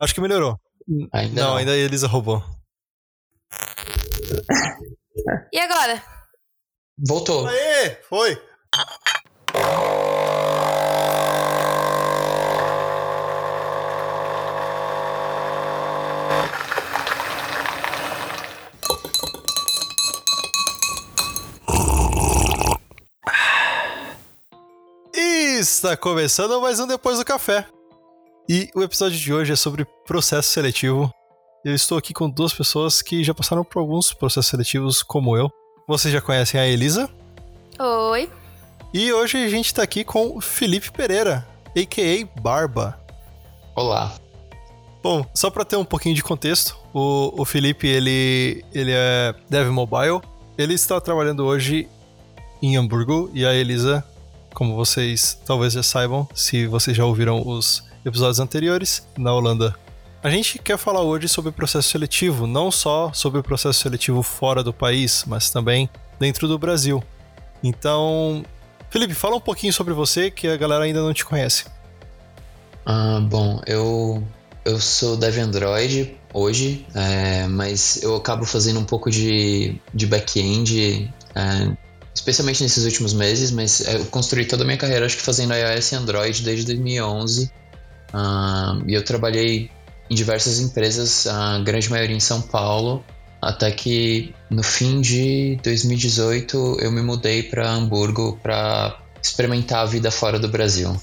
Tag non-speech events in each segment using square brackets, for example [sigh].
Acho que melhorou. Ainda não, não. ainda a Elisa roubou. E agora? Voltou. Aê! Foi! Está começando mais um Depois do Café. E o episódio de hoje é sobre processo seletivo. Eu estou aqui com duas pessoas que já passaram por alguns processos seletivos, como eu. Vocês já conhecem a Elisa. Oi. E hoje a gente tá aqui com o Felipe Pereira, a.k.a. Barba. Olá. Bom, só para ter um pouquinho de contexto, o, o Felipe, ele, ele é dev mobile. Ele está trabalhando hoje em Hamburgo e a Elisa, como vocês talvez já saibam, se vocês já ouviram os episódios anteriores, na Holanda. A gente quer falar hoje sobre o processo seletivo, não só sobre o processo seletivo fora do país, mas também dentro do Brasil. Então, Felipe, fala um pouquinho sobre você que a galera ainda não te conhece. Ah, bom, eu, eu sou dev Android hoje, é, mas eu acabo fazendo um pouco de, de back-end, é, especialmente nesses últimos meses, mas eu construí toda a minha carreira, acho que fazendo iOS e Android desde 2011. Ah, e eu trabalhei em diversas empresas, a grande maioria em São Paulo, até que no fim de 2018 eu me mudei para Hamburgo para experimentar a vida fora do Brasil.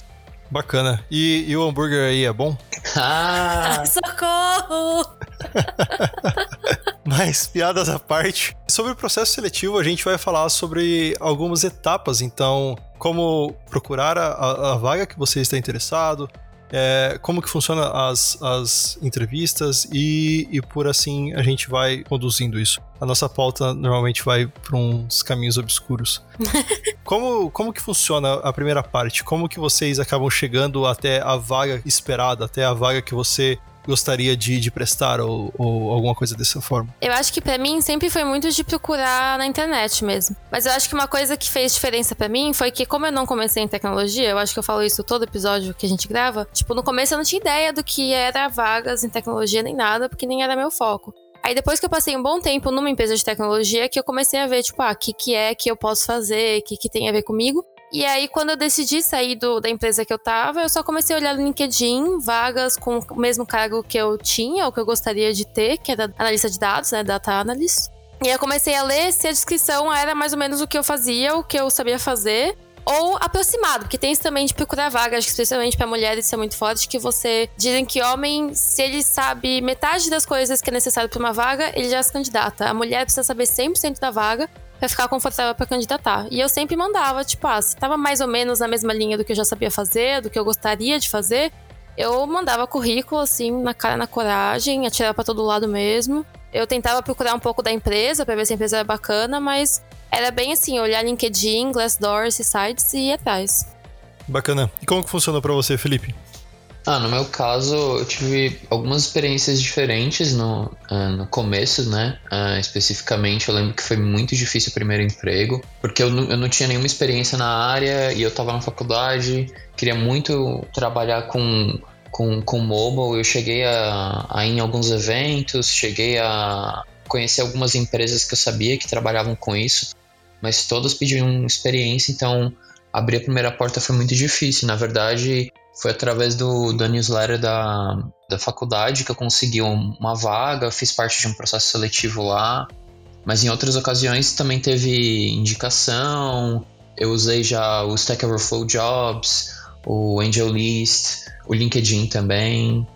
Bacana. E, e o hambúrguer aí é bom? [laughs] Ah! Socorro! [laughs] Mas, piadas à parte, sobre o processo seletivo, a gente vai falar sobre algumas etapas. Então, como procurar a, a vaga que você está interessado, é, como que funciona as, as entrevistas e, e por assim a gente vai conduzindo isso. A nossa pauta normalmente vai para uns caminhos obscuros. [laughs] como, como que funciona a primeira parte? Como que vocês acabam chegando até a vaga esperada, até a vaga que você gostaria de, de prestar ou, ou, alguma coisa dessa forma? Eu acho que para mim sempre foi muito de procurar na internet mesmo. Mas eu acho que uma coisa que fez diferença para mim foi que, como eu não comecei em tecnologia, eu acho que eu falo isso todo episódio que a gente grava. Tipo, no começo eu não tinha ideia do que era vagas em tecnologia nem nada, porque nem era meu foco. Aí depois que eu passei um bom tempo numa empresa de tecnologia, que eu comecei a ver, tipo, ah, o que, que é que eu posso fazer, o que, que tem a ver comigo. E aí, quando eu decidi sair do, da empresa que eu tava, eu só comecei a olhar no LinkedIn vagas com o mesmo cargo que eu tinha, ou que eu gostaria de ter, que era analista de dados, né? Data analyst. E aí eu comecei a ler se a descrição era mais ou menos o que eu fazia, o que eu sabia fazer. Ou aproximado, porque tem isso também de procurar vaga, acho que especialmente para mulheres isso é muito forte, que você dizem que homem, se ele sabe metade das coisas que é necessário para uma vaga, ele já se candidata. A mulher precisa saber 100% da vaga pra ficar confortável para candidatar. E eu sempre mandava, tipo, ah, se tava mais ou menos na mesma linha do que eu já sabia fazer, do que eu gostaria de fazer, eu mandava currículo, assim, na cara, na coragem, atirava para todo lado mesmo. Eu tentava procurar um pouco da empresa para ver se a empresa era bacana, mas era bem assim, olhar LinkedIn, Glassdoor, esses sites e ir atrás. Bacana. E como que funcionou para você, Felipe? Ah, no meu caso, eu tive algumas experiências diferentes no, uh, no começo, né? Uh, especificamente, eu lembro que foi muito difícil o primeiro emprego, porque eu, eu não tinha nenhuma experiência na área e eu tava na faculdade, queria muito trabalhar com, com, com mobile. Eu cheguei a, a ir em alguns eventos, cheguei a conhecer algumas empresas que eu sabia que trabalhavam com isso, mas todas pediam experiência, então abrir a primeira porta foi muito difícil. Na verdade, foi através do, da newsletter da, da faculdade que eu consegui uma vaga, fiz parte de um processo seletivo lá, mas em outras ocasiões também teve indicação. Eu usei já o Stack Overflow Jobs, o AngelList, o LinkedIn também.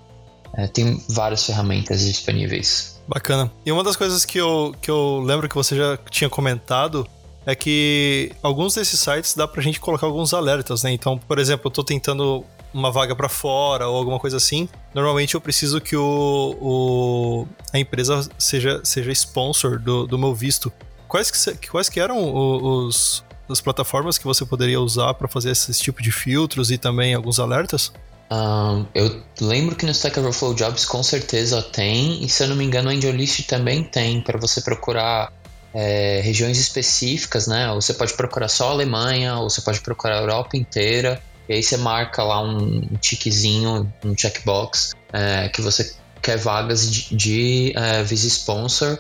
É, tem várias ferramentas disponíveis. Bacana. E uma das coisas que eu, que eu lembro que você já tinha comentado é que alguns desses sites dá pra gente colocar alguns alertas, né? Então, por exemplo, eu tô tentando uma vaga para fora ou alguma coisa assim, normalmente eu preciso que o, o a empresa seja, seja sponsor do, do meu visto. Quais que, quais que eram os, as plataformas que você poderia usar para fazer esse tipo de filtros e também alguns alertas? Um, eu lembro que no Stack Overflow Jobs com certeza tem, e se eu não me engano, o AngelList também tem para você procurar é, regiões específicas, né? Ou você pode procurar só a Alemanha, ou você pode procurar a Europa inteira. e aí você marca lá um, tiquezinho, um checkbox, é, que você quer vagas de, de é, Visa Sponsor.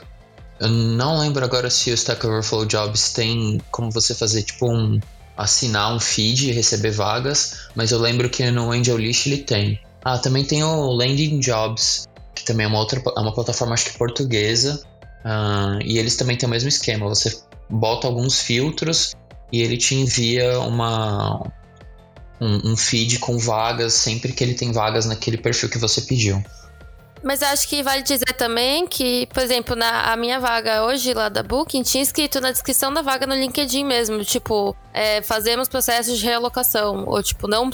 Eu não lembro agora se o Stack Overflow Jobs tem como você fazer tipo um assinar um feed e receber vagas, mas eu lembro que no AngelList ele tem. Ah, também tem o Landing Jobs, que também é uma outra é uma plataforma acho que portuguesa, uh, e eles também têm o mesmo esquema. Você bota alguns filtros e ele te envia uma um, um feed com vagas sempre que ele tem vagas naquele perfil que você pediu. Mas acho que vale dizer também que, por exemplo, na a minha vaga hoje lá da Booking, tinha escrito na descrição da vaga no LinkedIn mesmo, tipo, é, fazemos processos de realocação, ou tipo, não,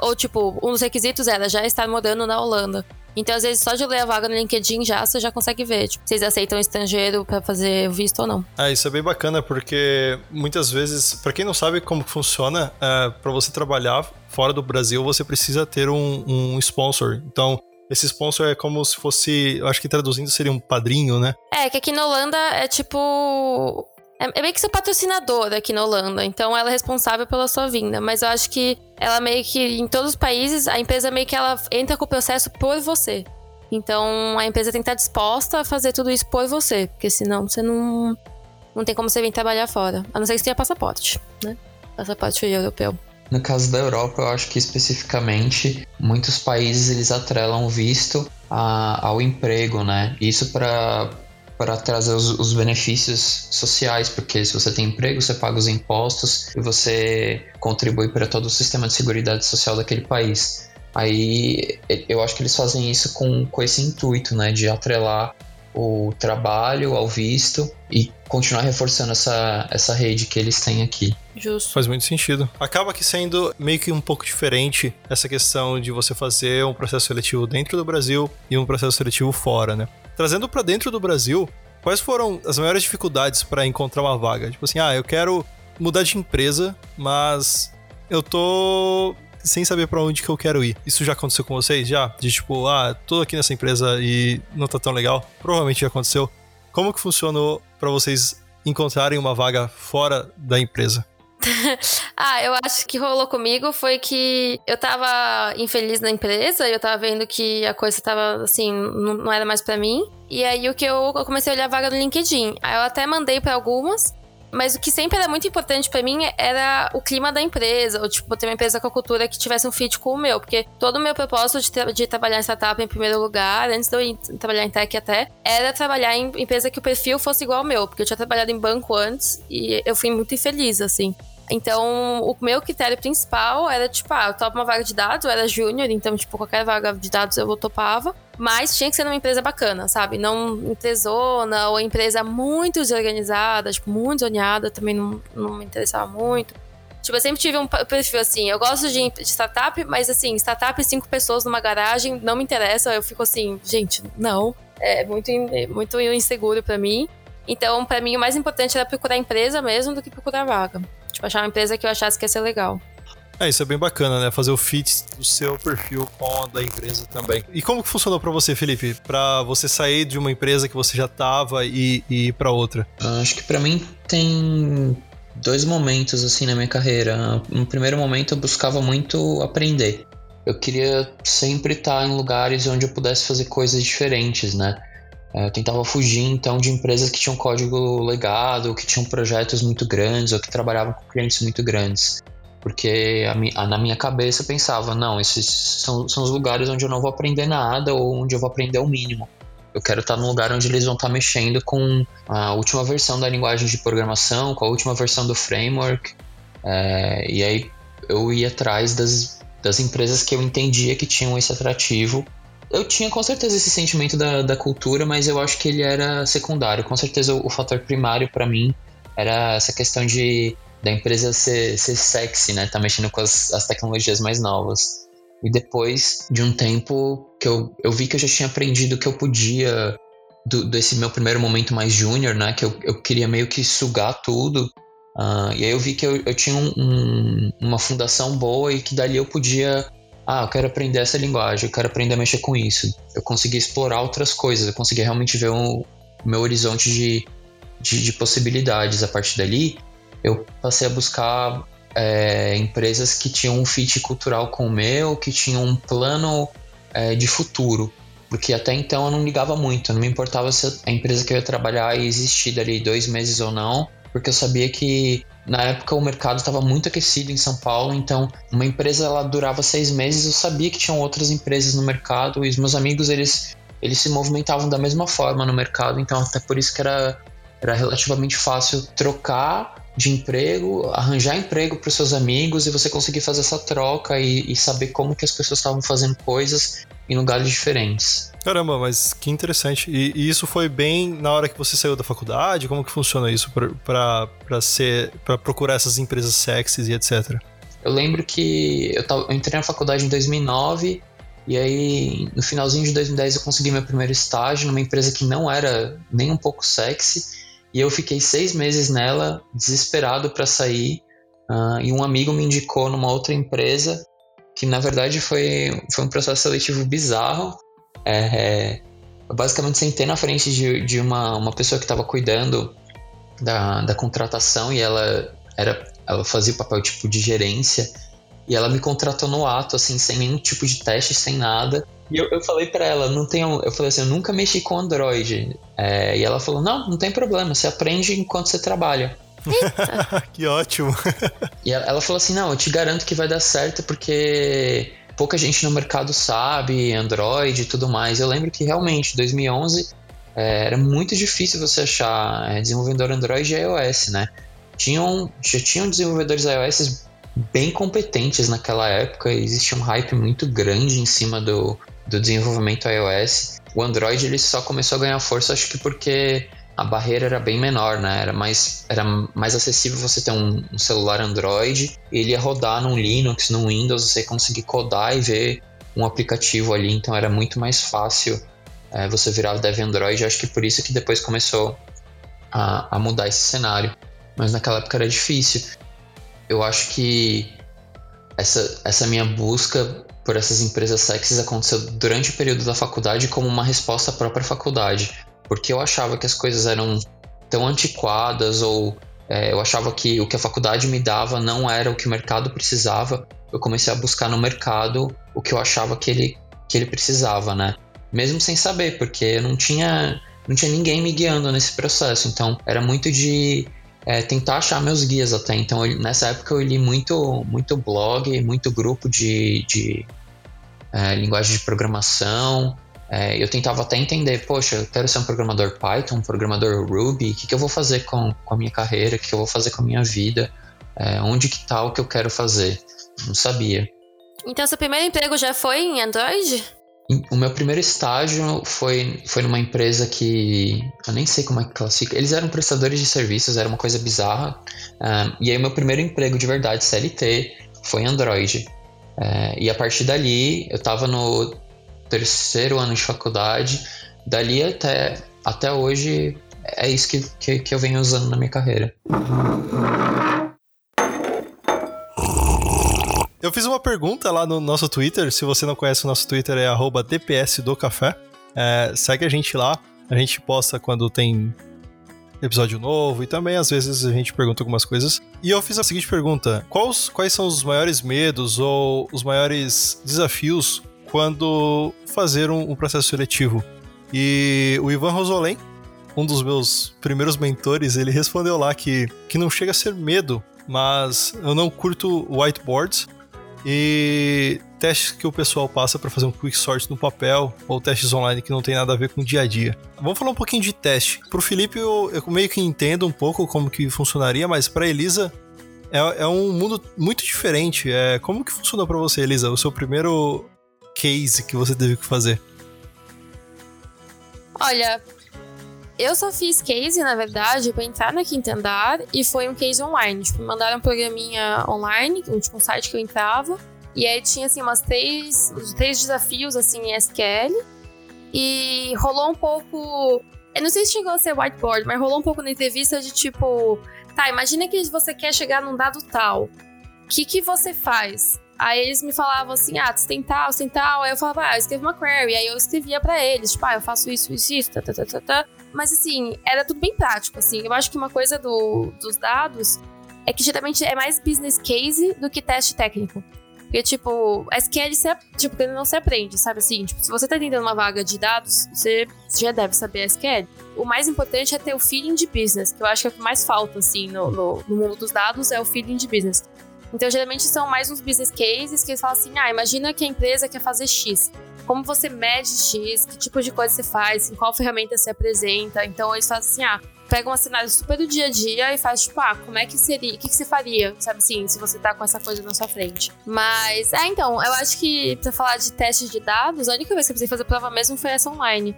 ou tipo, um dos requisitos era já estar morando na Holanda. Então, às vezes, só de ler a vaga no LinkedIn já, você já consegue ver, tipo, vocês aceitam estrangeiro para fazer o visto ou não. Ah, isso é bem bacana, porque muitas vezes, para quem não sabe como funciona, é, para você trabalhar fora do Brasil, você precisa ter um, um sponsor. Então, esse sponsor é como se fosse, eu acho que traduzindo seria um padrinho, né? É, que aqui na Holanda é tipo. É, é meio que seu patrocinador aqui na Holanda, então ela é responsável pela sua vinda. Mas eu acho que ela meio que, em todos os países, a empresa meio que ela entra com o processo por você. Então a empresa tem que estar disposta a fazer tudo isso por você, porque senão você não, não tem como você vir trabalhar fora. A não ser que você tenha passaporte, né? Passaporte europeu. No caso da Europa, eu acho que especificamente muitos países eles atrelam visto a, ao emprego, né? Isso para para trazer os, os, benefícios sociais, porque se você tem emprego, você paga os impostos e você contribui para todo o sistema de segurança social daquele país. Aí eu acho que eles fazem isso com, com esse intuito, né, de atrelar o trabalho ao visto e continuar reforçando essa, essa rede que eles têm aqui. Justo. Faz muito sentido. Acaba que sendo meio que um pouco diferente essa questão de você fazer um processo seletivo dentro do Brasil e um processo seletivo fora, né? Trazendo para dentro do Brasil, quais foram as maiores dificuldades para encontrar uma vaga? Tipo assim, ah, eu quero mudar de empresa, mas eu tô sem saber para onde que eu quero ir. Isso já aconteceu com vocês? Já? De tipo, ah, tô aqui nessa empresa e não tá tão legal? Provavelmente já aconteceu. Como que funcionou para vocês encontrarem uma vaga fora da empresa? [laughs] ah, eu acho que rolou comigo foi que eu tava infeliz na empresa, eu tava vendo que a coisa tava assim, não, era mais para mim. E aí o que eu, eu comecei a olhar a vaga no LinkedIn. Aí eu até mandei para algumas, mas o que sempre era muito importante para mim era o clima da empresa, ou tipo, ter uma empresa com a cultura que tivesse um fit com o meu, porque todo o meu propósito de, tra de trabalhar em startup em primeiro lugar, antes de eu trabalhar em tech até, era trabalhar em empresa que o perfil fosse igual ao meu, porque eu tinha trabalhado em banco antes e eu fui muito infeliz, assim. Então, o meu critério principal era, tipo, ah, eu topo uma vaga de dados, eu era júnior, então, tipo, qualquer vaga de dados eu topava. Mas tinha que ser numa empresa bacana, sabe? Não empresona ou empresa muito desorganizada, tipo, muito zoneada, também não, não me interessava muito. Tipo, eu sempre tive um perfil assim, eu gosto de, de startup, mas assim, startup cinco pessoas numa garagem não me interessa. Eu fico assim, gente, não. É muito, muito inseguro para mim. Então, para mim, o mais importante era procurar empresa mesmo do que procurar vaga. Tipo, achar uma empresa que eu achasse que ia ser legal. É, isso é bem bacana, né? Fazer o fit do seu perfil com a da empresa também. E como que funcionou para você, Felipe? Para você sair de uma empresa que você já tava e, e ir para outra? Acho que para mim tem dois momentos assim na minha carreira. No primeiro momento eu buscava muito aprender. Eu queria sempre estar em lugares onde eu pudesse fazer coisas diferentes, né? É, eu tentava fugir então de empresas que tinham código legado, que tinham projetos muito grandes ou que trabalhavam com clientes muito grandes. Porque a, a, na minha cabeça eu pensava, não, esses são, são os lugares onde eu não vou aprender nada ou onde eu vou aprender o mínimo. Eu quero estar num lugar onde eles vão estar mexendo com a última versão da linguagem de programação, com a última versão do framework. É, e aí eu ia atrás das, das empresas que eu entendia que tinham esse atrativo eu tinha com certeza esse sentimento da, da cultura, mas eu acho que ele era secundário. Com certeza o, o fator primário para mim era essa questão de da empresa ser, ser sexy, né? Tá mexendo com as, as tecnologias mais novas. E depois de um tempo que eu, eu vi que eu já tinha aprendido que eu podia, do, desse meu primeiro momento mais júnior, né? Que eu, eu queria meio que sugar tudo. Uh, e aí eu vi que eu, eu tinha um, um, uma fundação boa e que dali eu podia ah, eu quero aprender essa linguagem, eu quero aprender a mexer com isso. Eu consegui explorar outras coisas, eu consegui realmente ver o meu horizonte de, de, de possibilidades. A partir dali, eu passei a buscar é, empresas que tinham um fit cultural com o meu, que tinham um plano é, de futuro. Porque até então eu não ligava muito, não me importava se a empresa que eu ia trabalhar ia existir dali dois meses ou não, porque eu sabia que na época o mercado estava muito aquecido em São Paulo, então uma empresa ela durava seis meses, eu sabia que tinham outras empresas no mercado e os meus amigos eles, eles se movimentavam da mesma forma no mercado, então até por isso que era, era relativamente fácil trocar de emprego, arranjar emprego para os seus amigos e você conseguir fazer essa troca e, e saber como que as pessoas estavam fazendo coisas em lugares diferentes. Caramba, mas que interessante. E, e, isso foi bem na hora que você saiu da faculdade? Como que funciona isso para ser para procurar essas empresas sexys e etc? Eu lembro que eu, tava, eu entrei na faculdade em 2009 e aí no finalzinho de 2010 eu consegui meu primeiro estágio numa empresa que não era nem um pouco sexy e eu fiquei seis meses nela, desesperado para sair. Uh, e um amigo me indicou numa outra empresa, que na verdade foi, foi um processo seletivo bizarro. É, é, eu basicamente sentei na frente de, de uma, uma pessoa que estava cuidando da, da contratação e ela, era, ela fazia o papel tipo de gerência. E ela me contratou no ato, assim, sem nenhum tipo de teste, sem nada. E eu, eu falei para ela, não tenho. Eu falei assim, eu nunca mexi com Android. É, e ela falou, não, não tem problema, você aprende enquanto você trabalha. [laughs] que ótimo. e ela, ela falou assim, não, eu te garanto que vai dar certo porque pouca gente no mercado sabe Android e tudo mais. Eu lembro que realmente, 2011, é, era muito difícil você achar é, desenvolvedor Android e iOS, né? Tinham, já tinham desenvolvedores iOS bem competentes naquela época, existia um hype muito grande em cima do, do desenvolvimento iOS. O Android ele só começou a ganhar força, acho que porque a barreira era bem menor, né? Era mais, era mais acessível você ter um, um celular Android, ele ia rodar num Linux, num Windows, você conseguir codar e ver um aplicativo ali, então era muito mais fácil é, você virar dev Android. Acho que por isso que depois começou a, a mudar esse cenário. Mas naquela época era difícil eu acho que essa, essa minha busca por essas empresas sexys aconteceu durante o período da faculdade como uma resposta à própria faculdade. Porque eu achava que as coisas eram tão antiquadas ou é, eu achava que o que a faculdade me dava não era o que o mercado precisava. Eu comecei a buscar no mercado o que eu achava que ele, que ele precisava, né? Mesmo sem saber, porque eu não tinha, não tinha ninguém me guiando nesse processo. Então era muito de é, tentar achar meus guias até. Então, eu, nessa época eu li muito, muito blog, muito grupo de, de é, linguagem de programação. É, eu tentava até entender, poxa, eu quero ser um programador Python, um programador Ruby, o que, que eu vou fazer com, com a minha carreira, o que, que eu vou fazer com a minha vida, é, onde que tá o que eu quero fazer. Não sabia. Então, seu primeiro emprego já foi em Android? O meu primeiro estágio foi, foi numa empresa que. Eu nem sei como é que classifica. Eles eram prestadores de serviços, era uma coisa bizarra. Um, e aí, meu primeiro emprego de verdade, CLT, foi Android. Uh, e a partir dali, eu estava no terceiro ano de faculdade. Dali até, até hoje, é isso que, que, que eu venho usando na minha carreira. Eu fiz uma pergunta lá no nosso Twitter. Se você não conhece o nosso Twitter, é @dpsdocafé. É, segue a gente lá. A gente posta quando tem episódio novo e também às vezes a gente pergunta algumas coisas. E eu fiz a seguinte pergunta: quais, quais são os maiores medos ou os maiores desafios quando fazer um, um processo seletivo? E o Ivan Rosolém, um dos meus primeiros mentores, ele respondeu lá que, que não chega a ser medo, mas eu não curto whiteboards e testes que o pessoal passa para fazer um quick sort no papel ou testes online que não tem nada a ver com o dia a dia. Vamos falar um pouquinho de teste. Para o Felipe eu, eu, meio que entendo um pouco como que funcionaria, mas para Elisa é, é, um mundo muito diferente. É como que funcionou para você, Elisa? O seu primeiro case que você teve que fazer? Olha, eu só fiz case, na verdade, para entrar na quinta andar e foi um case online. Tipo, mandaram um programinha online, um, tipo, um site que eu entrava. E aí tinha, assim, umas três, três desafios, assim, em SQL. E rolou um pouco... Eu não sei se chegou a ser whiteboard, mas rolou um pouco na entrevista de tipo... Tá, imagina que você quer chegar num dado tal. O que, que você faz? Aí eles me falavam assim, ah, você tem tal, você tem tal. Aí eu falava, ah, eu escrevo uma query. Aí eu escrevia para eles, tipo, ah, eu faço isso, isso, isso, tá, tá, tá, tá, tá. Mas assim, era tudo bem prático, assim. Eu acho que uma coisa do, dos dados é que geralmente é mais business case do que teste técnico. Porque, tipo, SQL você, tipo, ele não se aprende, sabe assim? Tipo, se você tá tentando uma vaga de dados, você já deve saber SQL. O mais importante é ter o feeling de business, que eu acho que é o que mais falta, assim, no, no, no mundo dos dados, é o feeling de business. Então, geralmente são mais uns business cases que eles falam assim: ah, imagina que a empresa quer fazer X. Como você mede X? Que tipo de coisa você faz? Em qual ferramenta você apresenta? Então, eles fazem assim: ah, pega um cenário super do dia a dia e faz, tipo, ah, como é que seria, o que, que você faria, sabe assim, se você tá com essa coisa na sua frente. Mas, é, então, eu acho que pra falar de testes de dados, a única vez que eu precisei fazer prova mesmo foi essa online.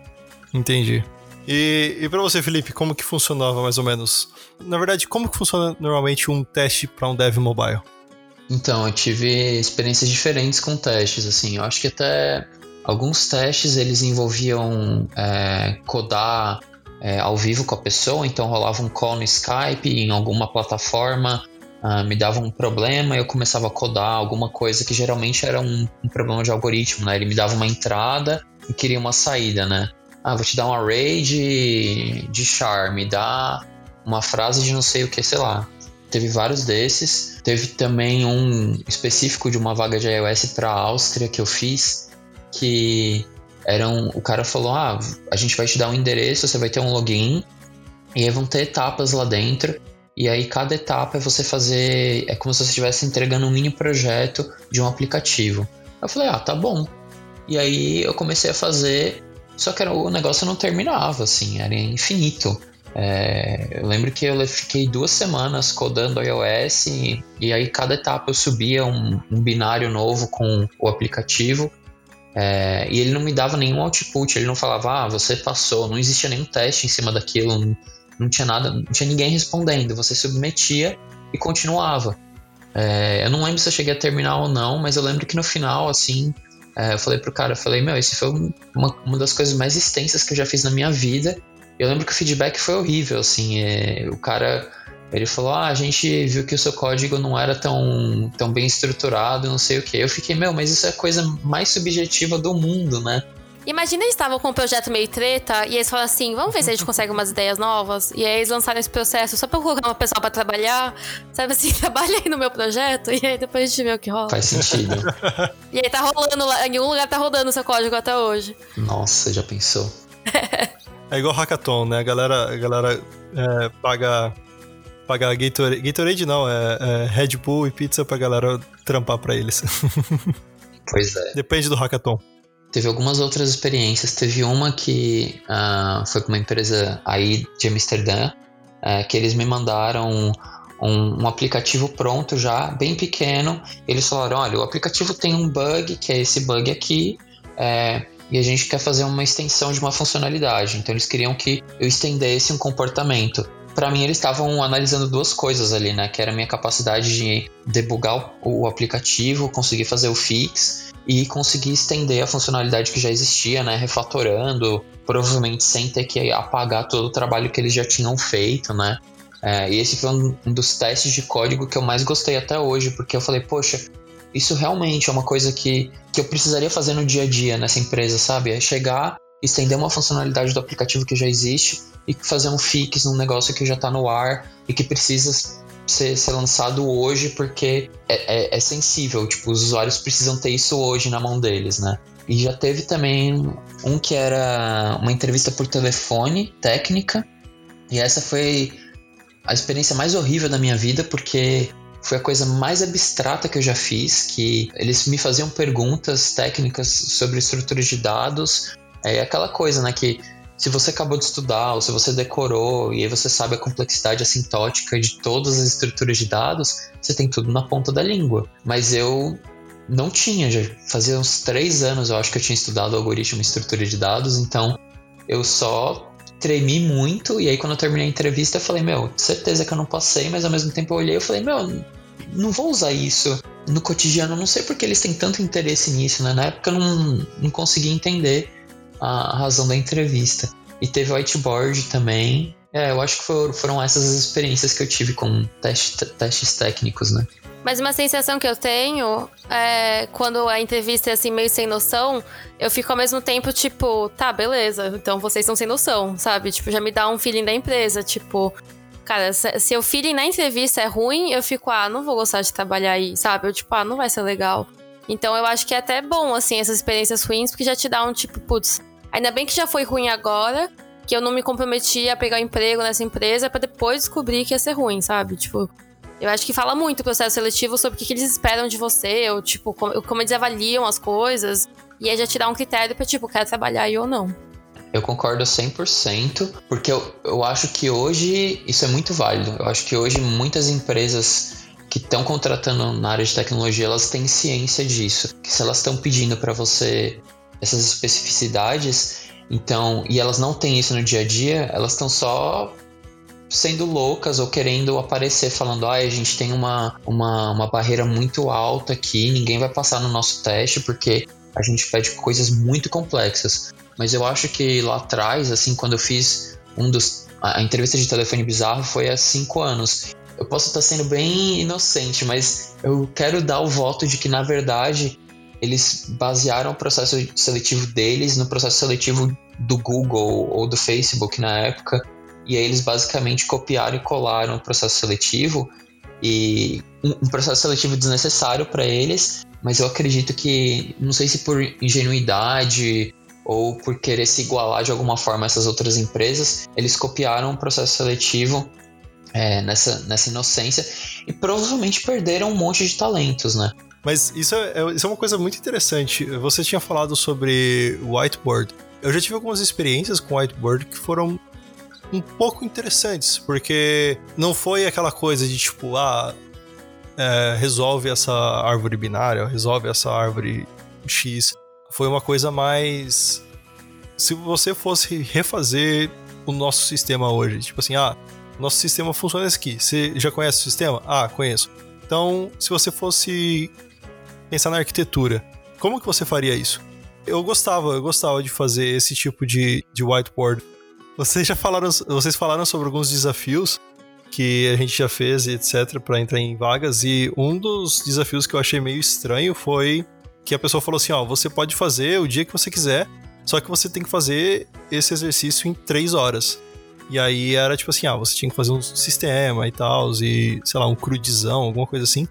Entendi. E, e para você, Felipe, como que funcionava mais ou menos? Na verdade, como que funciona normalmente um teste para um dev mobile? Então, eu tive experiências diferentes com testes, assim. Eu acho que até alguns testes eles envolviam é, codar é, ao vivo com a pessoa, então rolava um call no Skype, em alguma plataforma, uh, me dava um problema, eu começava a codar alguma coisa que geralmente era um, um, problema de algoritmo, né? Ele me dava uma entrada e queria uma saída, né? Ah, vou te dar um array de, de char, me dá uma frase de não sei o que, sei lá. Teve vários desses. Teve também um específico de uma vaga de iOS para Áustria que eu fiz, que eram o cara falou: "Ah, a gente vai te dar um endereço, você vai ter um login e aí vão ter etapas lá dentro. E aí cada etapa é você fazer, é como se você estivesse entregando um mini projeto de um aplicativo. Eu falei: "Ah, tá bom". E aí eu comecei a fazer, só que o negócio não terminava assim, era infinito. É, eu lembro que eu fiquei duas semanas codando iOS e, e aí cada etapa eu subia um, um binário novo com o aplicativo é, e ele não me dava nenhum output, ele não falava, ah, você passou, não existia nenhum teste em cima daquilo, não, não tinha nada, não tinha ninguém respondendo, você submetia e continuava. É, eu não lembro se eu cheguei a terminar ou não, mas eu lembro que no final, assim, é, eu falei pro cara, eu falei, meu, esse foi uma, uma das coisas mais extensas que eu já fiz na minha vida. Eu lembro que o feedback foi horrível, assim, é, o cara ele falou: Ah, a gente viu que o seu código não era tão, tão bem estruturado, não sei o que. Eu fiquei, meu, mas isso é a coisa mais subjetiva do mundo, né? Imagina eles estavam com um projeto meio treta e eles falaram assim: vamos ver se a gente consegue umas ideias novas. E aí eles lançaram esse processo só pra colocar uma pessoa pra trabalhar. Sabe assim, [laughs] trabalha aí no meu projeto e aí depois a gente vê o que rola. Faz sentido. [laughs] e aí tá rolando lá, em algum lugar tá rodando o seu código até hoje. Nossa, já pensou? [laughs] é igual hackathon, né? A galera, a galera é, paga pagar Gatorade. Gatorade não, é, é Red Bull e pizza pra galera trampar pra eles. [laughs] Pois é. Depende do hackathon. Teve algumas outras experiências. Teve uma que uh, foi com uma empresa aí de Amsterdã, uh, que eles me mandaram um, um, aplicativo pronto já, bem pequeno. Eles falaram: olha, o aplicativo tem um bug, que é esse bug aqui, é, e a gente quer fazer uma extensão de uma funcionalidade. Então eles queriam que eu estendesse um comportamento para mim eles estavam analisando duas coisas ali, né? Que era a minha capacidade de debugar o, aplicativo, conseguir fazer o fix e conseguir estender a funcionalidade que já existia, né? Refatorando, provavelmente sem ter que apagar todo o trabalho que eles já tinham feito, né? É, e esse foi um, dos testes de código que eu mais gostei até hoje, porque eu falei, poxa, isso realmente é uma coisa que, que eu precisaria fazer no dia a dia nessa empresa, sabe? É chegar, estender uma funcionalidade do aplicativo que já existe e fazer um fix num negócio que já está no ar e que precisa ser, ser lançado hoje porque é, é, é, sensível, tipo, os usuários precisam ter isso hoje na mão deles, né? E já teve também um que era uma entrevista por telefone, técnica, e essa foi a experiência mais horrível da minha vida porque foi a coisa mais abstrata que eu já fiz, que eles me faziam perguntas técnicas sobre estruturas de dados, é aquela coisa, né, que se você acabou de estudar ou se você decorou e aí você sabe a complexidade assintótica de todas as estruturas de dados, você tem tudo na ponta da língua. Mas eu não tinha, já fazia uns três anos eu acho que eu tinha estudado algoritmo e estrutura de dados, então eu só tremi muito e aí quando eu terminei a entrevista eu falei, meu, certeza que eu não passei, mas ao mesmo tempo eu olhei e falei, meu, não vou usar isso no cotidiano, não sei porque eles têm tanto interesse nisso, né? Na época eu não, não conseguia entender a razão da entrevista. E teve whiteboard também. É, eu acho que foram, essas as experiências que eu tive com teste, testes técnicos, né? Mas uma sensação que eu tenho é quando a entrevista é assim meio sem noção, eu fico ao mesmo tempo tipo, tá, beleza, então vocês estão sem noção, sabe? Tipo, já me dá um feeling da empresa, tipo, cara, se, o feeling na entrevista é ruim, eu fico, ah, não vou gostar de trabalhar aí, sabe? Eu, tipo, ah, não vai ser legal. Então eu acho que é até bom, assim, essas experiências ruins, porque já te dá um tipo, putz, ainda bem que já foi ruim agora, que eu não me comprometi a pegar emprego nessa empresa para depois descobrir que ia ser ruim, sabe? Tipo, eu acho que fala muito o processo seletivo sobre o que, eles esperam de você, ou tipo, como, como, eles avaliam as coisas. E aí já te dá um critério pra, tipo, quer trabalhar aí ou não. Eu concordo 100%, porque eu, eu acho que hoje isso é muito válido. Eu acho que hoje muitas empresas que estão contratando na área de tecnologia, elas têm ciência disso. Que se elas estão pedindo para você essas especificidades, então, e elas não têm isso no dia a dia, elas estão só sendo loucas ou querendo aparecer falando, ah, a gente tem uma, uma, uma barreira muito alta aqui, ninguém vai passar no nosso teste porque a gente pede coisas muito complexas. Mas eu acho que lá atrás, assim, quando eu fiz um dos. A, entrevista de telefone bizarro foi há cinco anos. Eu posso estar sendo bem inocente, mas eu quero dar o voto de que, na verdade, eles basearam o processo seletivo deles no processo seletivo do Google ou do Facebook na época. E aí eles basicamente copiaram e colaram o processo seletivo e um processo seletivo desnecessário para eles, mas eu acredito que não sei se por ingenuidade ou por querer se igualar de alguma forma a essas outras empresas, eles copiaram o processo seletivo é, nessa, nessa inocência e provavelmente perderam um monte de talentos, né? Mas isso é, é, isso é uma coisa muito interessante. Você tinha falado sobre whiteboard. Eu já tive algumas experiências com whiteboard que foram um pouco interessantes, porque não foi aquela coisa de tipo, ah, é, resolve essa árvore binária, resolve essa árvore X foi uma coisa mais. Se você fosse refazer o nosso sistema hoje, tipo assim, ah, nosso sistema funciona aqui. Você já conhece o sistema? Ah, conheço. Então, se você fosse pensar na arquitetura, como que você faria isso? Eu gostava, eu gostava de fazer esse tipo de, de whiteboard. Vocês já falaram, vocês falaram sobre alguns desafios que a gente já fez, etc, para entrar em vagas e um dos desafios que eu achei meio estranho foi que a pessoa falou assim: ó, você pode fazer o dia que você quiser, só que você tem que fazer esse exercício em três horas. E aí era tipo assim: ah, você tinha que fazer um sistema e tal, e sei lá, um crudizão, alguma coisa assim.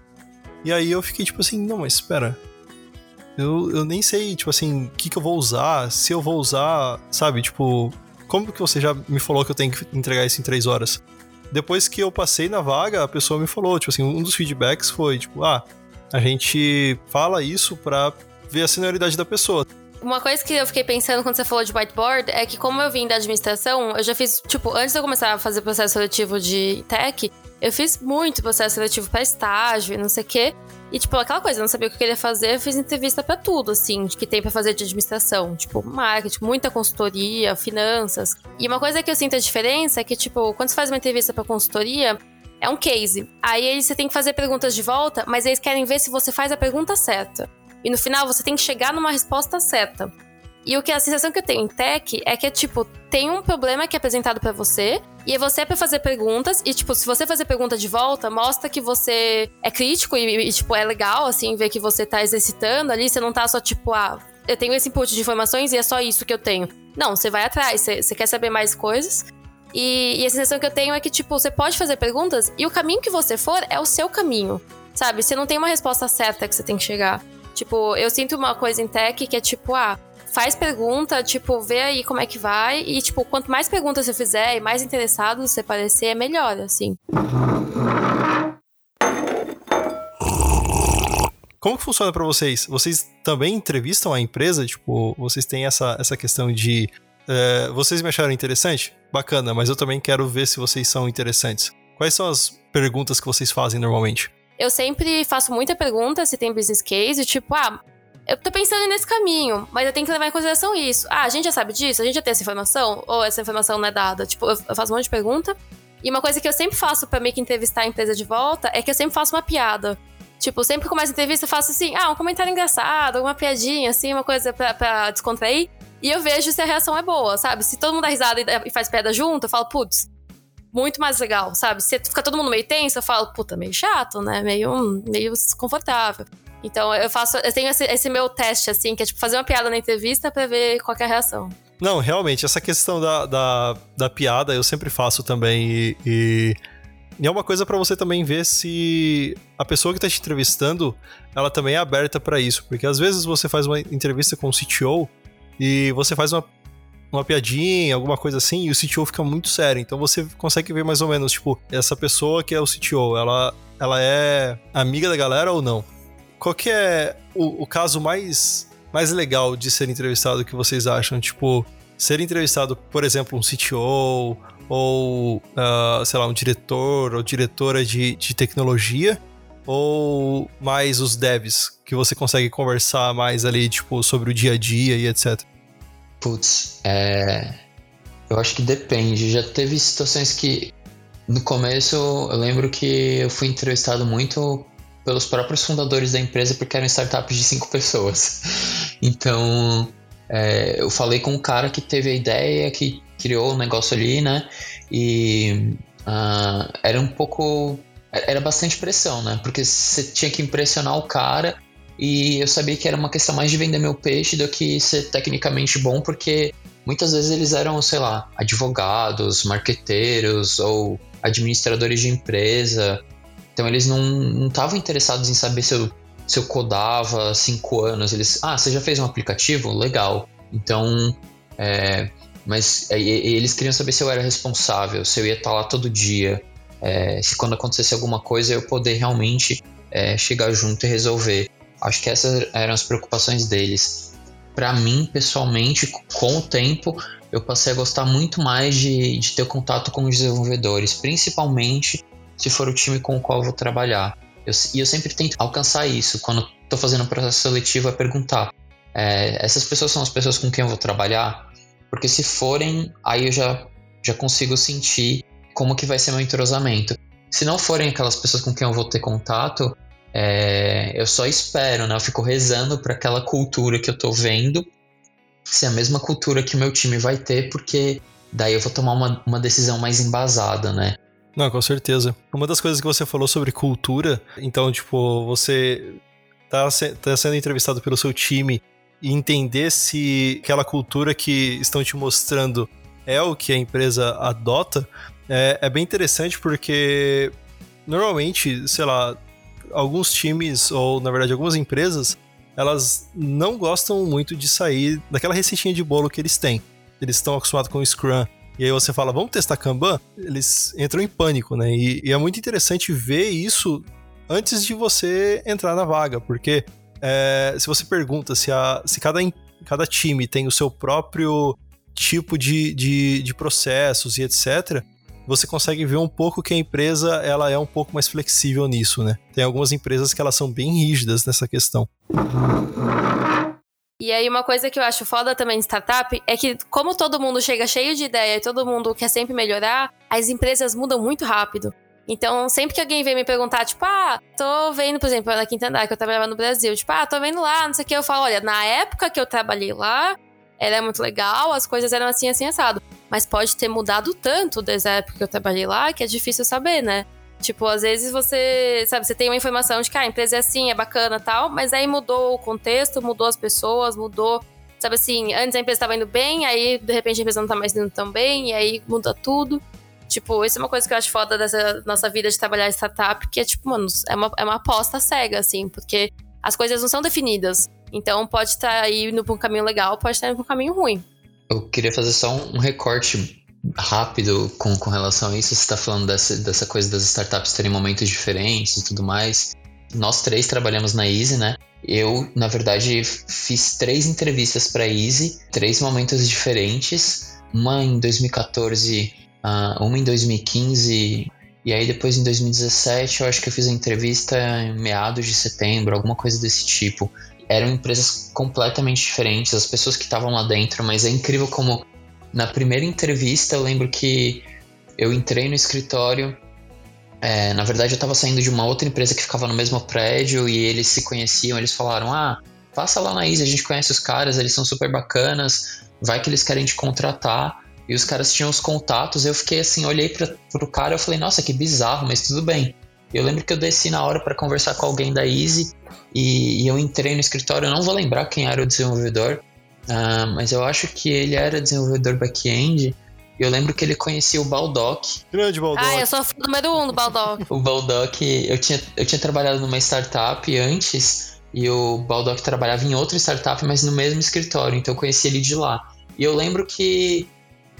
E aí eu fiquei tipo assim: não, mas espera. Eu, eu nem sei, tipo assim, o que, que eu vou usar, se eu vou usar, sabe? Tipo, como que você já me falou que eu tenho que entregar isso em três horas? Depois que eu passei na vaga, a pessoa me falou, tipo assim, um dos feedbacks foi, tipo, ah, a gente fala isso para ver a senioridade da pessoa. Uma coisa que eu fiquei pensando quando você falou de whiteboard é que, como eu vim da administração, eu já fiz, tipo, antes de eu começar a fazer processo seletivo de tech, eu fiz muito processo seletivo para estágio e não sei o quê. E, tipo, aquela coisa, eu não sabia o que eu queria fazer, eu fiz entrevista para tudo, assim, que tem para fazer de administração. Tipo, marketing, muita consultoria, finanças. E uma coisa que eu sinto a diferença é que, tipo, quando você faz uma entrevista para consultoria, é um case. Aí você tem que fazer perguntas de volta, mas eles querem ver se você faz a pergunta certa. E no final você tem que chegar numa resposta certa. E o que a sensação que eu tenho em tech é que é tipo, tem um problema que é apresentado para você, e você é pra fazer perguntas, e tipo, se você fazer pergunta de volta, mostra que você é crítico e, e, tipo, é legal, assim, ver que você tá exercitando ali, você não tá só tipo, ah, eu tenho esse input de informações e é só isso que eu tenho. Não, você vai atrás, você, você quer saber mais coisas. E, e a sensação que eu tenho é que, tipo, você pode fazer perguntas e o caminho que você for é o seu caminho. Sabe? Você não tem uma resposta certa que você tem que chegar. Tipo, eu sinto uma coisa em tech que é tipo, ah, faz pergunta, tipo, vê aí como é que vai. E, tipo, quanto mais perguntas você fizer e mais interessado você parecer, é melhor, assim. Como que funciona para vocês? Vocês também entrevistam a empresa? Tipo, vocês têm essa, essa questão de. Uh, vocês me acharam interessante? bacana, mas eu também quero ver se vocês são interessantes. Quais são as perguntas que vocês fazem normalmente? Eu sempre faço muita pergunta se tem business case, tipo, ah, eu tô pensando nesse caminho, mas eu tenho que levar em consideração isso. Ah, a gente já sabe disso? A gente já tem essa informação? Ou essa informação não é dada? Tipo, eu faço um monte de pergunta. E uma coisa que eu sempre faço para meio que entrevistar a empresa de volta é que eu sempre faço uma piada. Tipo, sempre começo a entrevista, eu faço assim, ah, um comentário engraçado, uma piadinha, assim, uma coisa pra, pra descontrair. E eu vejo se a reação é boa, sabe? Se todo mundo dá risada e faz pedra junto, eu falo, putz, muito mais legal, sabe? Se fica todo mundo meio tenso, eu falo, puta, meio chato, né? Meio, meio desconfortável. Então eu faço, eu tenho esse, esse, meu teste, assim, que é tipo fazer uma piada na entrevista pra ver qual é a reação. Não, realmente, essa questão da, da, da piada eu sempre faço também e, e, e é uma coisa para você também ver se a pessoa que tá te entrevistando, ela também é aberta para isso, porque às vezes você faz uma entrevista com o CTO e você faz uma, uma piadinha, alguma coisa assim, e o CTO fica muito sério, então você consegue ver mais ou menos, tipo, essa pessoa que é o CTO, ela, ela é amiga da galera ou não? Qual que é o, o caso mais mais legal de ser entrevistado que vocês acham? Tipo, ser entrevistado, por exemplo, um CTO ou, uh, sei lá, um diretor ou diretora de, de tecnologia ou mais os devs que você consegue conversar mais ali, tipo, sobre o dia a dia e etc? Putz, é... eu acho que depende. Já teve situações que no começo eu lembro que eu fui entrevistado muito pelos próprios fundadores da empresa, porque eram startups de cinco pessoas. [laughs] Então, é, eu falei com um cara que teve a ideia, que criou o negócio ali, né? E uh, era um pouco. Era bastante pressão, né? Porque você tinha que impressionar o cara e eu sabia que era uma questão mais de vender meu peixe do que ser tecnicamente bom, porque muitas vezes eles eram, sei lá, advogados, marqueteiros ou administradores de empresa. Então eles não estavam interessados em saber se eu, se eu codava cinco anos. Eles, ah, você já fez um aplicativo? Legal. Então, é, mas é, eles queriam saber se eu era responsável, se eu ia estar lá todo dia, é, se quando acontecesse alguma coisa eu poder realmente é, chegar junto e resolver. Acho que essas eram as preocupações deles. Para mim, pessoalmente, com o tempo, eu passei a gostar muito mais de, de ter contato com os desenvolvedores, principalmente se for o time com o qual eu vou trabalhar. Eu, e eu sempre tento alcançar isso. Quando estou fazendo um processo seletivo, é perguntar: é, essas pessoas são as pessoas com quem eu vou trabalhar? Porque se forem, aí eu já, já consigo sentir como que vai ser meu entrosamento. Se não forem aquelas pessoas com quem eu vou ter contato, é, eu só espero, né? Eu fico rezando para aquela cultura que eu tô vendo ser a mesma cultura que o meu time vai ter, porque daí eu vou tomar uma, uma decisão mais embasada, né? Não, com certeza. Uma das coisas que você falou sobre cultura, então, tipo, você tá, se, tá sendo entrevistado pelo seu time e entender se aquela cultura que estão te mostrando é o que a empresa adota, é, é bem interessante porque normalmente, sei lá, alguns times, ou na verdade algumas empresas, elas não gostam muito de sair daquela receitinha de bolo que eles têm. Eles estão acostumados com o Scrum, e aí você fala, vamos testar Kanban? Eles entram em pânico, né? E, e é muito interessante ver isso antes de você entrar na vaga, porque é, se você pergunta se, a, se cada, cada time tem o seu próprio tipo de, de, de processos e etc., você consegue ver um pouco que a empresa ela é um pouco mais flexível nisso, né? Tem algumas empresas que elas são bem rígidas nessa questão. E aí, uma coisa que eu acho foda também de startup é que, como todo mundo chega cheio de ideia e todo mundo quer sempre melhorar, as empresas mudam muito rápido. Então, sempre que alguém vem me perguntar, tipo, ah, tô vendo, por exemplo, na Quinta Andar, que eu trabalhava no Brasil, tipo, ah, tô vendo lá, não sei o que, eu falo, olha, na época que eu trabalhei lá, era muito legal, as coisas eram assim, assim, assado. Mas pode ter mudado tanto desde a época que eu trabalhei lá que é difícil saber, né? Tipo, às vezes você, sabe, você tem uma informação de que ah, a empresa é assim, é bacana tal, mas aí mudou o contexto, mudou as pessoas, mudou. Sabe assim, antes a empresa estava indo bem, aí de repente a empresa não tá mais indo tão bem, e aí muda tudo. Tipo, isso é uma coisa que eu acho foda dessa nossa vida de trabalhar em startup, que é tipo, mano, é uma, é uma aposta cega, assim, porque as coisas não são definidas. Então pode estar tá indo pra um caminho legal, pode estar tá indo pra um caminho ruim. Eu queria fazer só um recorte rápido com, com relação a isso. Você está falando dessa, dessa coisa das startups terem momentos diferentes e tudo mais. Nós três trabalhamos na Easy, né? Eu, na verdade, fiz três entrevistas para Easy, três momentos diferentes. Uma em 2014, uh, uma em 2015 e aí depois em 2017 eu acho que eu fiz a entrevista em meados de setembro, alguma coisa desse tipo. Eram empresas completamente diferentes, as pessoas que estavam lá dentro, mas é incrível como na primeira entrevista, eu lembro que eu entrei no escritório. É, na verdade, eu estava saindo de uma outra empresa que ficava no mesmo prédio e eles se conheciam. Eles falaram: Ah, passa lá na Isa, a gente conhece os caras, eles são super bacanas, vai que eles querem te contratar. E os caras tinham os contatos. Eu fiquei assim, olhei para o cara e falei: Nossa, que bizarro, mas tudo bem. Eu lembro que eu desci na hora para conversar com alguém da Easy e, e, eu entrei no escritório. Eu não vou lembrar quem era o desenvolvedor, uh, mas eu acho que ele era desenvolvedor back-end. E eu lembro que ele conhecia o Baldock. Grande Baldock. Ah, eu sou fã número um do Baldock. [laughs] o Baldock, eu tinha, eu tinha trabalhado numa startup antes, e o Baldock trabalhava em outra startup, mas no mesmo escritório, então eu conheci ele de lá. E eu lembro que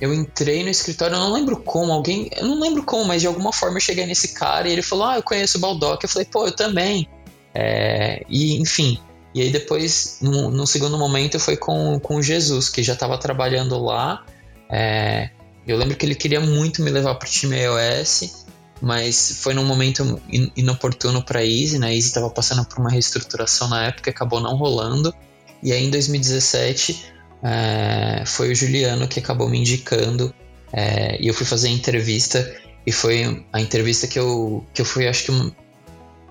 eu entrei no escritório, eu não lembro como, alguém, eu não lembro como, mas de alguma forma eu cheguei nesse cara e ele falou: Ah, eu conheço o Baldock. Eu falei: Pô, eu também. É, e enfim, e aí depois, no, segundo momento, foi com, com Jesus, que já estava trabalhando lá. É, eu lembro que ele queria muito me levar para o time iOS, mas foi num momento inoportuno para a Easy, né? A Easy estava passando por uma reestruturação na época, acabou não rolando. E aí em 2017 é, foi o Juliano que acabou me indicando é, e eu fui fazer a entrevista e foi a entrevista que eu, que eu fui, acho que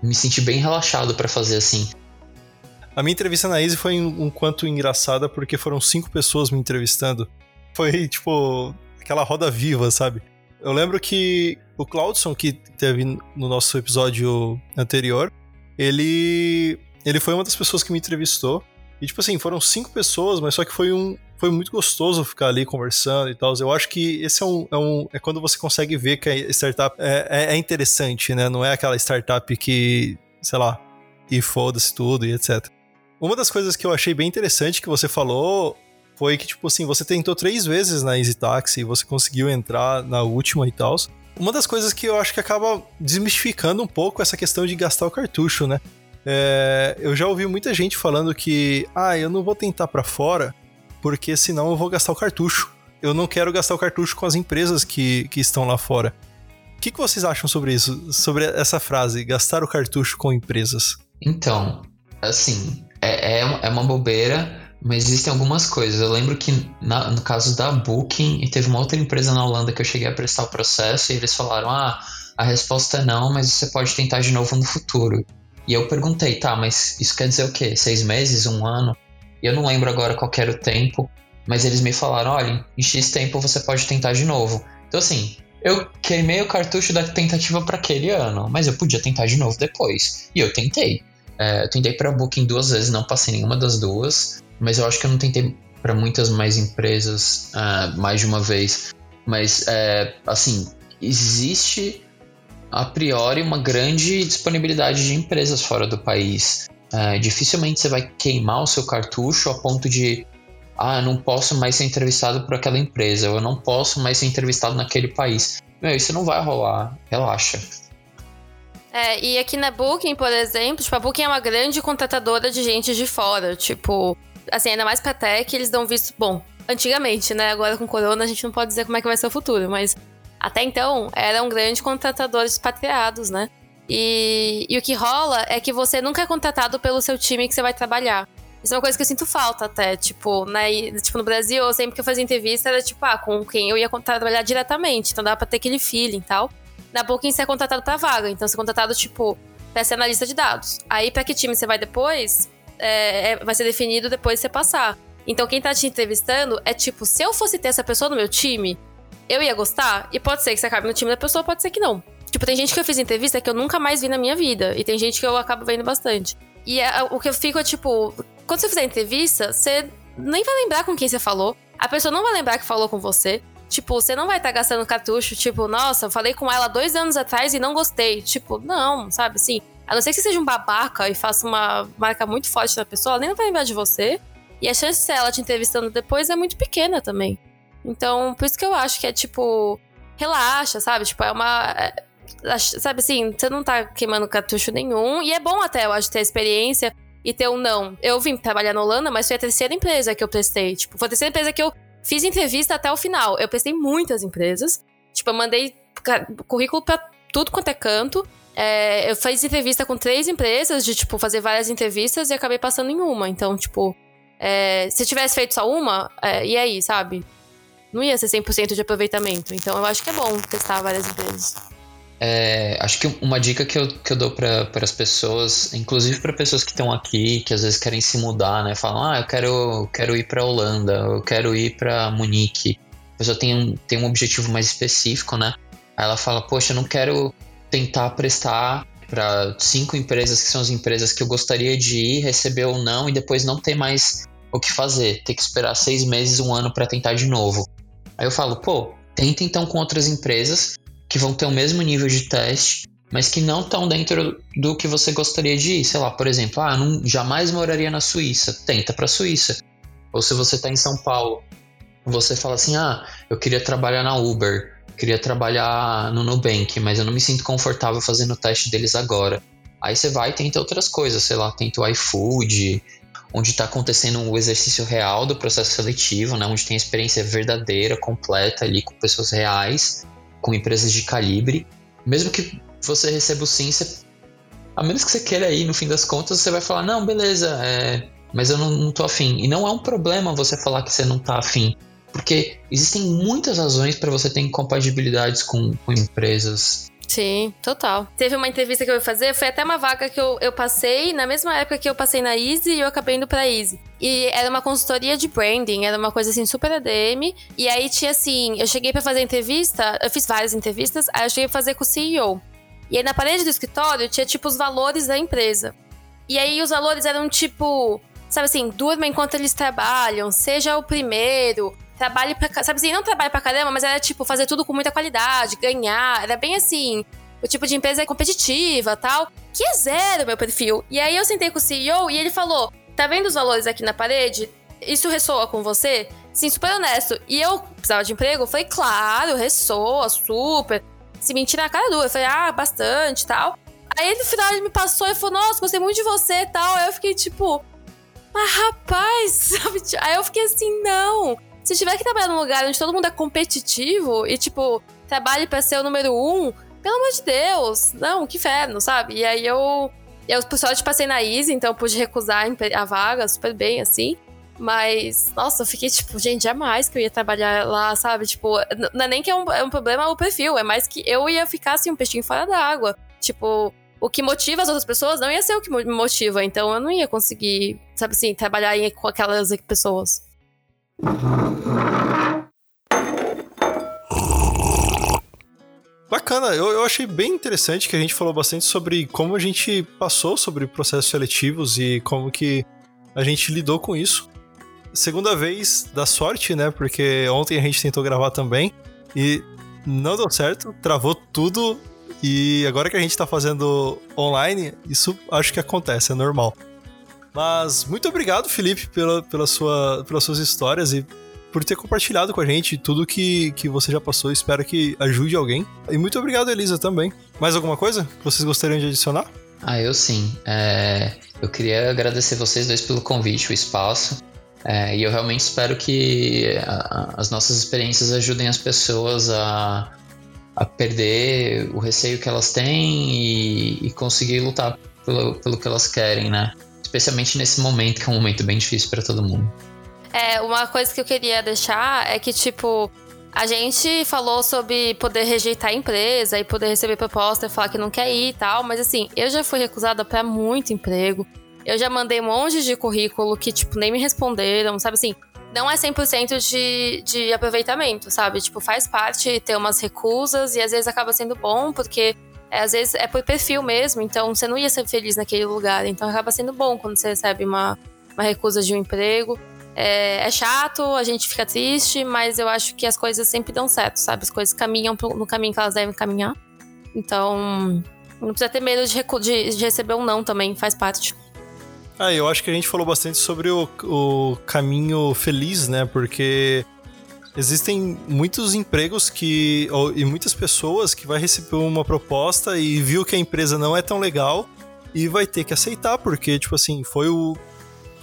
me senti bem relaxado para fazer assim. A minha entrevista na Easy foi um, quanto engraçada porque foram cinco pessoas me entrevistando. Foi tipo aquela roda viva, sabe? Eu lembro que o Claudson, que teve no nosso episódio anterior, ele ele foi uma das pessoas que me entrevistou. E, tipo assim, foram cinco pessoas, mas só que foi um. Foi muito gostoso ficar ali conversando e tal. Eu acho que esse é um. É, um, é quando você consegue ver que a startup é, é, é interessante, né? Não é aquela startup que, sei lá, e foda-se tudo e etc. Uma das coisas que eu achei bem interessante que você falou foi que, tipo assim, você tentou três vezes na Easy Taxi e você conseguiu entrar na última e tal. Uma das coisas que eu acho que acaba desmistificando um pouco essa questão de gastar o cartucho, né? É, eu já ouvi muita gente falando que, ah, eu não vou tentar para fora, porque senão eu vou gastar o cartucho. Eu não quero gastar o cartucho com as empresas que, que estão lá fora. O que, que vocês acham sobre isso? Sobre essa frase, gastar o cartucho com empresas? Então, assim, é, é, é uma bobeira, mas existem algumas coisas. Eu lembro que na, no caso da Booking, e teve uma outra empresa na Holanda que eu cheguei a prestar o processo, e eles falaram: ah, a resposta é não, mas você pode tentar de novo no futuro. E eu perguntei, tá, mas isso quer dizer o quê? Seis meses? Um ano? E eu não lembro agora qual era o tempo, mas eles me falaram: olha, em X tempo você pode tentar de novo. Então, assim, eu queimei o cartucho da tentativa para aquele ano, mas eu podia tentar de novo depois. E eu tentei. É, eu tentei para Booking duas vezes, não passei nenhuma das duas, mas eu acho que eu não tentei para muitas mais empresas uh, mais de uma vez. Mas, é, assim, existe a priori uma grande disponibilidade de empresas fora do país. É, dificilmente você vai queimar o seu cartucho a ponto de ah, não posso mais ser entrevistado por aquela empresa, ou eu não posso mais ser entrevistado naquele país. Meu, isso não vai rolar, relaxa. É, e aqui na Booking, por exemplo, tipo, a Booking é uma grande contratadora de gente de fora, tipo, assim, ainda mais pra tech, eles dão visto, bom, antigamente, né, agora com corona a gente não pode dizer como é que vai ser o futuro, mas até então, eram grandes contratadores expatriados, né? E, e o que rola é que você nunca é contratado pelo seu time que você vai trabalhar. Isso é uma coisa que eu sinto falta até, tipo, né? Tipo, no Brasil, sempre que eu fazia entrevista, era tipo, ah, com quem eu ia trabalhar diretamente. Então dava pra ter aquele feeling e tal. Na Booking você é contratado pra vaga. Então você é contratado, tipo, pra ser analista de dados. Aí pra que time você vai depois, é, é, vai ser definido depois de você passar. Então quem tá te entrevistando é tipo, se eu fosse ter essa pessoa no meu time, eu ia gostar, e pode ser que você acabe no time da pessoa, pode ser que não. Tipo, tem gente que eu fiz entrevista que eu nunca mais vi na minha vida, e tem gente que eu acabo vendo bastante. E é, o que eu fico é tipo, quando você fizer entrevista, você nem vai lembrar com quem você falou, a pessoa não vai lembrar que falou com você. Tipo, você não vai estar tá gastando cartucho, tipo, nossa, eu falei com ela dois anos atrás e não gostei. Tipo, não, sabe assim. A não ser que você seja um babaca e faça uma marca muito forte na pessoa, ela nem vai lembrar de você. E a chance de ela te entrevistando depois é muito pequena também. Então, por isso que eu acho que é tipo, relaxa, sabe? Tipo, é uma. É, sabe assim, você não tá queimando cartucho nenhum. E é bom até, eu acho, ter experiência e ter um não. Eu vim trabalhar na Holanda, mas foi a terceira empresa que eu prestei. Tipo, foi a terceira empresa que eu fiz entrevista até o final. Eu prestei muitas empresas. Tipo, eu mandei currículo pra tudo quanto é canto. É, eu fiz entrevista com três empresas, de, tipo, fazer várias entrevistas e acabei passando em uma. Então, tipo, é, se tivesse feito só uma, é, e aí, sabe? não ia ser 100% de aproveitamento. Então eu acho que é bom testar várias vezes. É, acho que uma dica que eu, que eu dou para as pessoas, inclusive para pessoas que estão aqui, que às vezes querem se mudar, né? Falam, ah, eu quero, quero ir para Holanda, eu quero ir para Munique. A pessoa tem um, tem um objetivo mais específico, né? Aí ela fala, poxa, eu não quero tentar prestar para cinco empresas que são as empresas que eu gostaria de ir, receber ou não, e depois não ter mais o que fazer, ter que esperar seis meses, um ano para tentar de novo. Aí eu falo, pô, tenta então com outras empresas que vão ter o mesmo nível de teste, mas que não estão dentro do que você gostaria de ir. Sei lá, por exemplo, ah, não, jamais moraria na Suíça. Tenta para a Suíça. Ou se você está em São Paulo, você fala assim, ah, eu queria trabalhar na Uber, queria trabalhar no Nubank, mas eu não me sinto confortável fazendo o teste deles agora. Aí você vai e tenta outras coisas, sei lá, tenta o iFood, onde está acontecendo um exercício real do processo seletivo, né, onde tem experiência verdadeira, completa ali com pessoas reais, com empresas de calibre. Mesmo que você receba o sim, você, a menos que você queira ir, no fim das contas, você vai falar, não, beleza, é, mas eu não, não tô afim. E não é um problema você falar que você não tá afim. Porque existem muitas razões para você ter incompatibilidades com, com empresas Sim, total. Teve uma entrevista que eu ia fazer, foi até uma vaga que eu, eu passei, na mesma época que eu passei na Easy e eu acabei indo pra Easy. E era uma consultoria de branding, era uma coisa assim super ADM. E aí tinha assim, eu cheguei para fazer entrevista, eu fiz várias entrevistas, aí eu cheguei pra fazer com o CEO. E aí na parede do escritório tinha tipo os valores da empresa. E aí os valores eram tipo, sabe assim, durma enquanto eles trabalham, seja o primeiro, trabalhe pra. Sabe assim, não trabalhe pra caramba, mas era tipo fazer tudo com muita qualidade, ganhar. Era bem assim. O tipo de empresa é competitiva tal. Que é zero meu perfil. E aí eu sentei com o CEO e ele falou: tá vendo os valores aqui na parede? Isso ressoa com você? Sim, super honesto. E eu precisava de emprego? Falei, claro, ressoa, super. Se mentir na cara dura. Eu falei, ah, bastante tal. Aí no final ele me passou e falou, nossa, gostei muito de você tal. Aí eu fiquei tipo, mas rapaz, [laughs] sabe? Aí eu fiquei assim, não. Se tiver que trabalhar num lugar onde todo mundo é competitivo e, tipo, trabalhe para ser o número um, pelo amor de Deus, não, que inferno, sabe? E aí eu. Eu, por sorte, passei na Easy, então eu pude recusar a vaga super bem, assim. Mas, nossa, eu fiquei tipo, gente, jamais que eu ia trabalhar lá, sabe? Tipo, não é nem que é um, é um problema o perfil, é mais que eu ia ficar assim, um peixinho fora d'água. Tipo, o que motiva as outras pessoas não ia ser o que me motiva, então eu não ia conseguir, sabe assim, trabalhar com aquelas pessoas. Bacana, eu, eu achei bem interessante que a gente falou bastante sobre como a gente passou sobre processos seletivos e como que a gente lidou com isso. Segunda vez da sorte, né? Porque ontem a gente tentou gravar também e não deu certo, travou tudo. E agora que a gente tá fazendo online, isso acho que acontece, é normal. Mas muito obrigado, Felipe, pela, pela sua, pelas suas histórias e por ter compartilhado com a gente tudo que, que você já passou. Espero que ajude alguém. E muito obrigado, Elisa, também. Mais alguma coisa que vocês gostariam de adicionar? Ah, eu sim. É, eu queria agradecer vocês dois pelo convite, o espaço. É, e eu realmente espero que a, as nossas experiências ajudem as pessoas a, a perder o receio que elas têm e, e conseguir lutar pelo, pelo que elas querem, né? Especialmente nesse momento, que é um momento bem difícil para todo mundo. É, uma coisa que eu queria deixar é que, tipo, a gente falou sobre poder rejeitar a empresa e poder receber proposta e falar que não quer ir e tal, mas assim, eu já fui recusada para muito emprego. Eu já mandei um monte de currículo que, tipo, nem me responderam, sabe assim? Não é 100% de, de aproveitamento, sabe? Tipo, faz parte ter umas recusas e às vezes acaba sendo bom, porque é, às vezes é por perfil mesmo, então você não ia ser feliz naquele lugar. Então acaba sendo bom quando você recebe uma, uma recusa de um emprego. É, é, chato, a gente fica triste, mas eu acho que as coisas sempre dão certo, sabe? As coisas caminham no caminho que elas devem caminhar. Então, não precisa ter medo de, de, de receber um não também, faz parte. Ah, eu acho que a gente falou bastante sobre o, o caminho feliz, né? Porque existem muitos empregos que ou, e muitas pessoas que vai receber uma proposta e viu que a empresa não é tão legal e vai ter que aceitar porque tipo assim foi o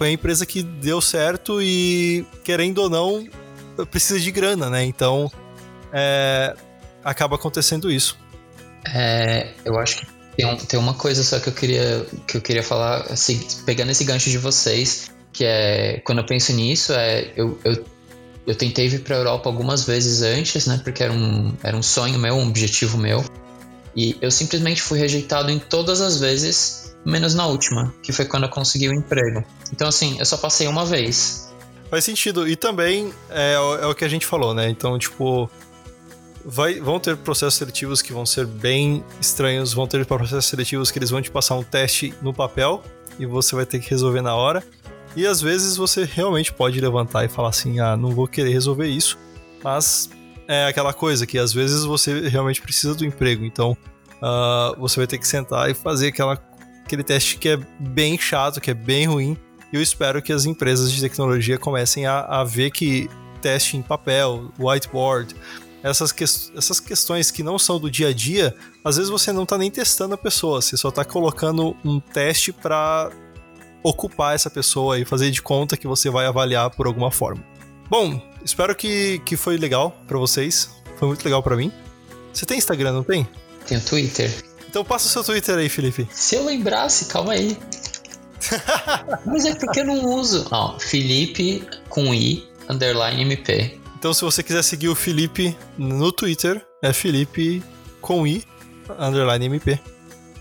foi a empresa que deu certo e, querendo ou não, precisa de grana, né? Então, é, acaba acontecendo isso. É, eu acho que tem, um, tem, uma coisa só que eu queria, que eu queria falar, assim, pegando esse gancho de vocês, que é, quando eu penso nisso, é, eu, eu, eu tentei vir para a Europa algumas vezes antes, né? Porque era um, era um sonho meu, um objetivo meu. E eu simplesmente fui rejeitado em todas as vezes menos na última, que foi quando eu consegui o emprego. Então, assim, eu só passei uma vez. Faz sentido. E também é, é o que a gente falou, né? Então, tipo, vai, vão ter processos seletivos que vão ser bem estranhos, vão ter processos seletivos que eles vão te passar um teste no papel e você vai ter que resolver na hora. E às vezes você realmente pode levantar e falar assim: ah, não vou querer resolver isso, mas é aquela coisa que às vezes você realmente precisa do emprego, então uh, você vai ter que sentar e fazer aquela, aquele teste que é bem chato, que é bem ruim. E eu espero que as empresas de tecnologia comecem a, a ver que teste em papel, whiteboard, essas, que, essas questões que não são do dia a dia, às vezes você não está nem testando a pessoa, você só está colocando um teste para ocupar essa pessoa e fazer de conta que você vai avaliar por alguma forma. Bom, espero que, que foi legal para vocês. Foi muito legal para mim. Você tem Instagram, não tem? Tenho Twitter. Então passa o seu Twitter aí, Felipe. Se eu lembrasse, calma aí. [laughs] Mas é porque eu não uso. Ó, Felipe com I, underline MP. Então se você quiser seguir o Felipe no Twitter, é Felipe com I, underline MP.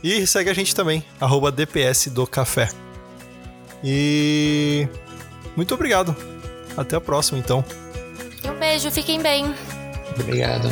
E segue a gente também, arroba DPS do Café. E muito obrigado. Até a próxima, então. Um beijo, fiquem bem. Obrigado.